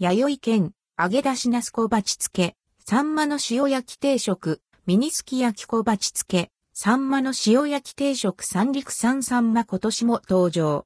弥生県、揚げ出しナス小鉢漬け、サンマの塩焼き定食、ミニすき焼き小鉢漬け、サンマの塩焼き定食三陸産サンマ今年も登場。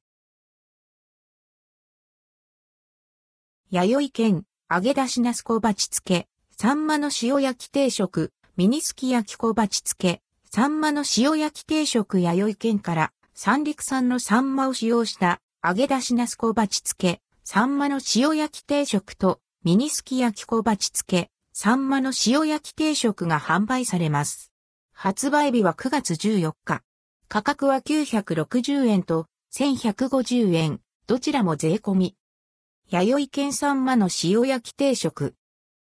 弥生県、揚げ出しナス小鉢漬け、サンマの塩焼き定食、ミニすき焼き小鉢漬け、サンマの塩焼き定食弥生県から三陸産のサンマを使用した揚げ出しナス小鉢漬け、サンマの塩焼き定食とミニすき焼き小鉢漬け、サンマの塩焼き定食が販売されます。発売日は9月14日。価格は960円と1150円、どちらも税込み。弥生県サンマの塩焼き定食。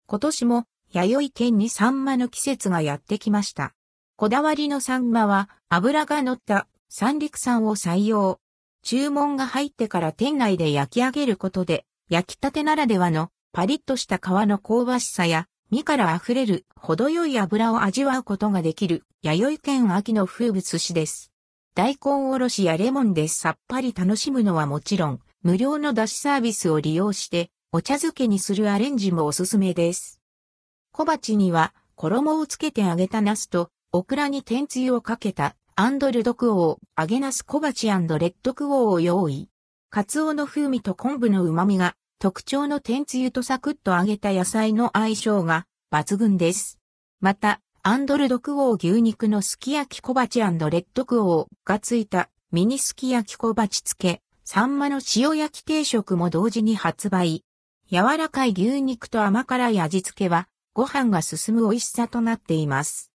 今年も弥生県にサンマの季節がやってきました。こだわりのサンマは油が乗った三陸産を採用。注文が入ってから店内で焼き上げることで焼きたてならではのパリッとした皮の香ばしさや、身から溢れる程よい油を味わうことができる、弥生県秋の風物詩です。大根おろしやレモンでさっぱり楽しむのはもちろん、無料の出しサービスを利用して、お茶漬けにするアレンジもおすすめです。小鉢には、衣をつけて揚げたナスと、オクラに天つゆをかけた、ルドクオー、揚げナス小鉢レッドクオーを用意。カツオの風味と昆布の旨味が特徴の天つゆとサクッと揚げた野菜の相性が抜群です。また、アンドルドクオー牛肉のすき焼き小鉢レッドクオーがついたミニすき焼き小鉢付け、サンマの塩焼き定食も同時に発売。柔らかい牛肉と甘辛い味付けはご飯が進む美味しさとなっています。